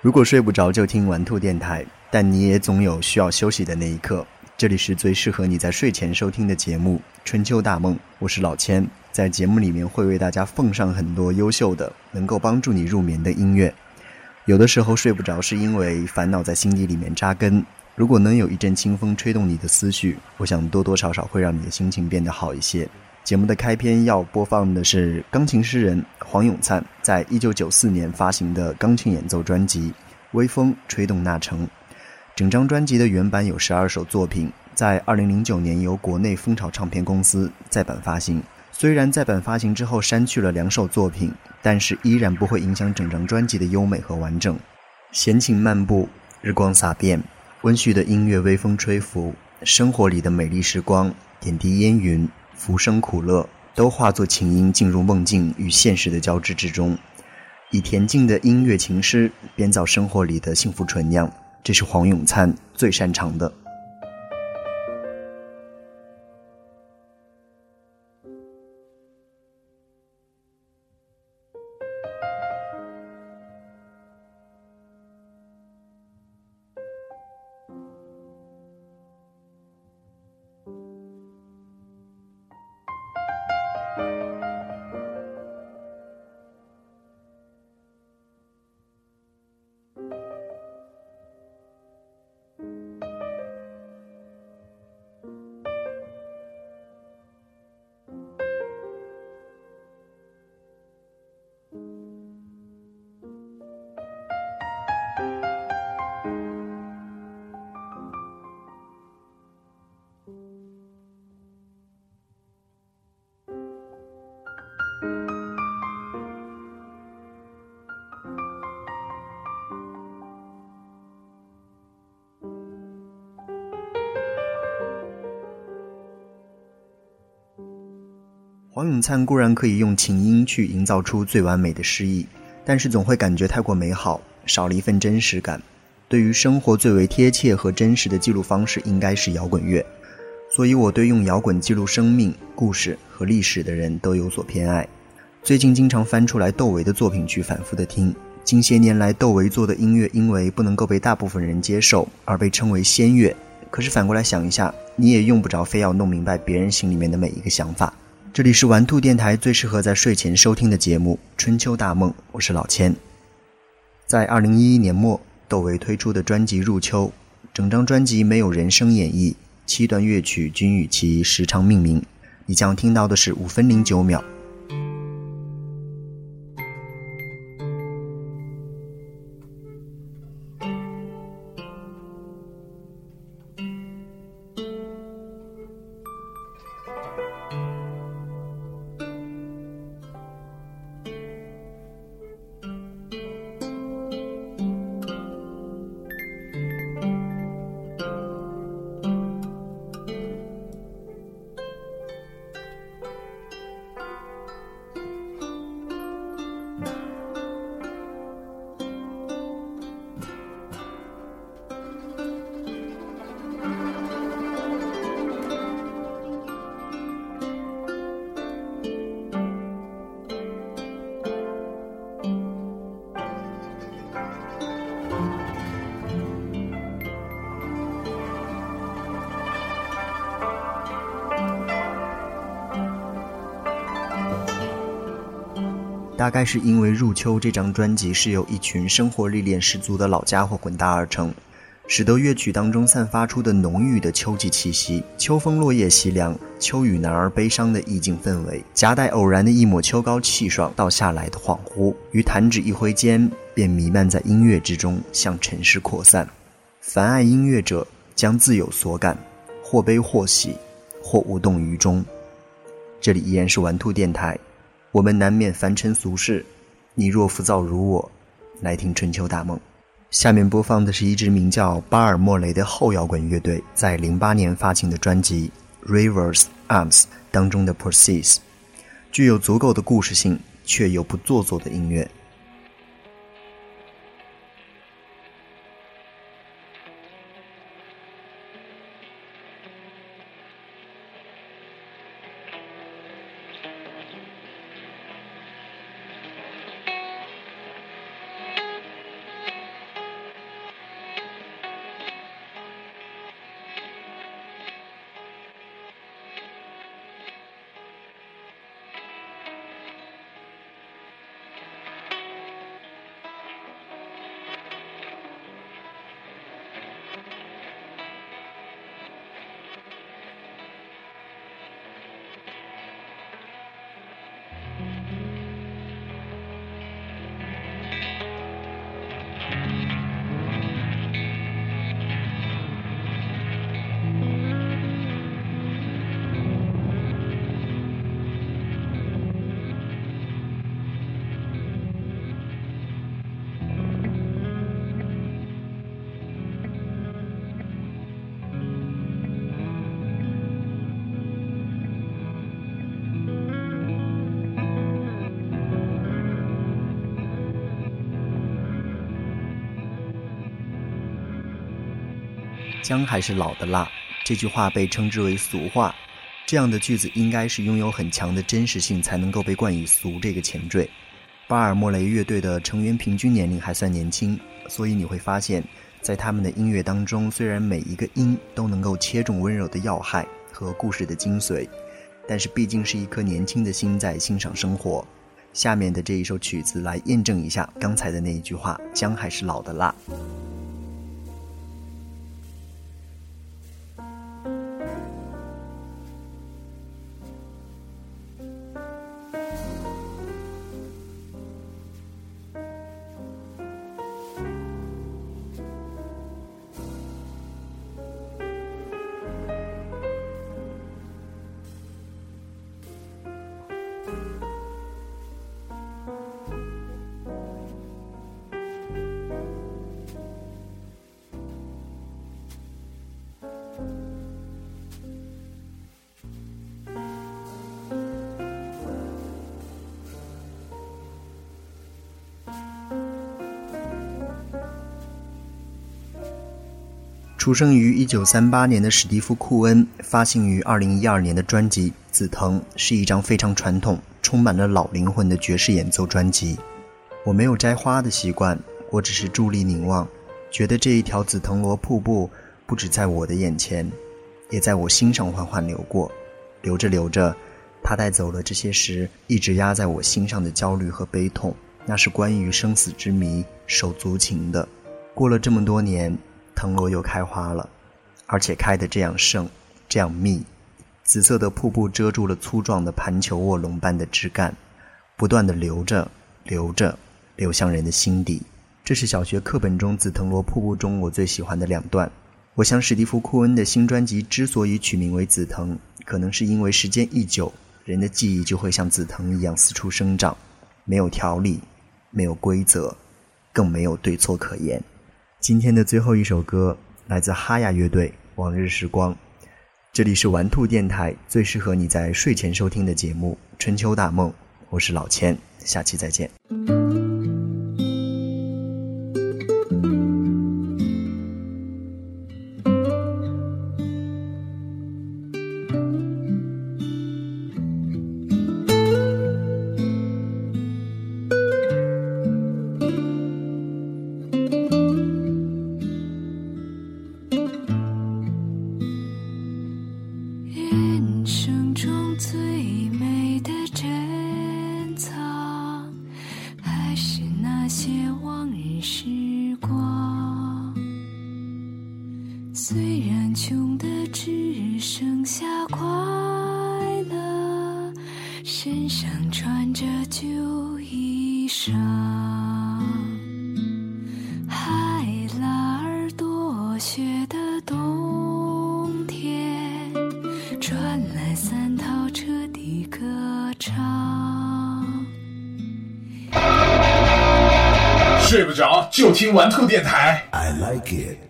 如果睡不着就听玩兔电台，但你也总有需要休息的那一刻。这里是最适合你在睡前收听的节目《春秋大梦》，我是老千，在节目里面会为大家奉上很多优秀的能够帮助你入眠的音乐。有的时候睡不着是因为烦恼在心底里面扎根，如果能有一阵清风吹动你的思绪，我想多多少少会让你的心情变得好一些。节目的开篇要播放的是钢琴诗人黄永灿在一九九四年发行的钢琴演奏专辑《微风吹动那城》。整张专辑的原版有十二首作品，在二零零九年由国内蜂巢唱片公司再版发行。虽然再版发行之后删去了两首作品，但是依然不会影响整张专辑的优美和完整。闲情漫步，日光洒遍，温煦的音乐微风吹拂，生活里的美丽时光，点滴烟云。浮生苦乐都化作琴音，进入梦境与现实的交织之中，以恬静的音乐情诗编造生活里的幸福醇酿，这是黄永灿最擅长的。黄永灿固然可以用琴音去营造出最完美的诗意，但是总会感觉太过美好，少了一份真实感。对于生活最为贴切和真实的记录方式，应该是摇滚乐。所以我对用摇滚记录生命、故事和历史的人都有所偏爱。最近经常翻出来窦唯的作品去反复的听。近些年来，窦唯做的音乐因为不能够被大部分人接受，而被称为仙乐。可是反过来想一下，你也用不着非要弄明白别人心里面的每一个想法。这里是玩兔电台最适合在睡前收听的节目《春秋大梦》，我是老千。在二零一一年末，窦唯推出的专辑《入秋》，整张专辑没有人声演绎，七段乐曲均与其时长命名。你将听到的是五分零九秒。大概是因为《入秋》这张专辑是由一群生活历练十足的老家伙混搭而成，使得乐曲当中散发出的浓郁的秋季气息、秋风落叶凄凉、秋雨男儿悲伤的意境氛围，夹带偶然的一抹秋高气爽倒下来的恍惚，于弹指一挥间便弥漫在音乐之中，向尘世扩散。凡爱音乐者将自有所感，或悲或喜，或无动于衷。这里依然是玩兔电台。我们难免凡尘俗世，你若浮躁如我，来听春秋大梦。下面播放的是一支名叫巴尔莫雷的后摇滚乐队在零八年发行的专辑《Rivers Arms》当中的《p r o c e s s》，具有足够的故事性，却又不做作的音乐。姜还是老的辣，这句话被称之为俗话。这样的句子应该是拥有很强的真实性，才能够被冠以“俗”这个前缀。巴尔莫雷乐队的成员平均年龄还算年轻，所以你会发现，在他们的音乐当中，虽然每一个音都能够切中温柔的要害和故事的精髓，但是毕竟是一颗年轻的心在欣赏生活。下面的这一首曲子来验证一下刚才的那一句话：姜还是老的辣。出生于一九三八年的史蒂夫·库恩，发行于二零一二年的专辑《紫藤》是一张非常传统、充满了老灵魂的爵士演奏专辑。我没有摘花的习惯，我只是伫立凝望，觉得这一条紫藤萝瀑布不止在我的眼前，也在我心上缓缓流过。流着流着，它带走了这些时一直压在我心上的焦虑和悲痛。那是关于生死之谜、手足情的。过了这么多年。藤萝又开花了，而且开得这样盛，这样密。紫色的瀑布遮住了粗壮的盘球卧龙般的枝干，不断的流着，流着，流向人的心底。这是小学课本中紫藤萝瀑布中我最喜欢的两段。我想史蒂夫·库恩的新专辑之所以取名为《紫藤》，可能是因为时间一久，人的记忆就会像紫藤一样四处生长，没有条理，没有规则，更没有对错可言。今天的最后一首歌来自哈亚乐队《往日时光》，这里是玩兔电台最适合你在睡前收听的节目《春秋大梦》，我是老千，下期再见。睡不着就听玩兔电台。I like it.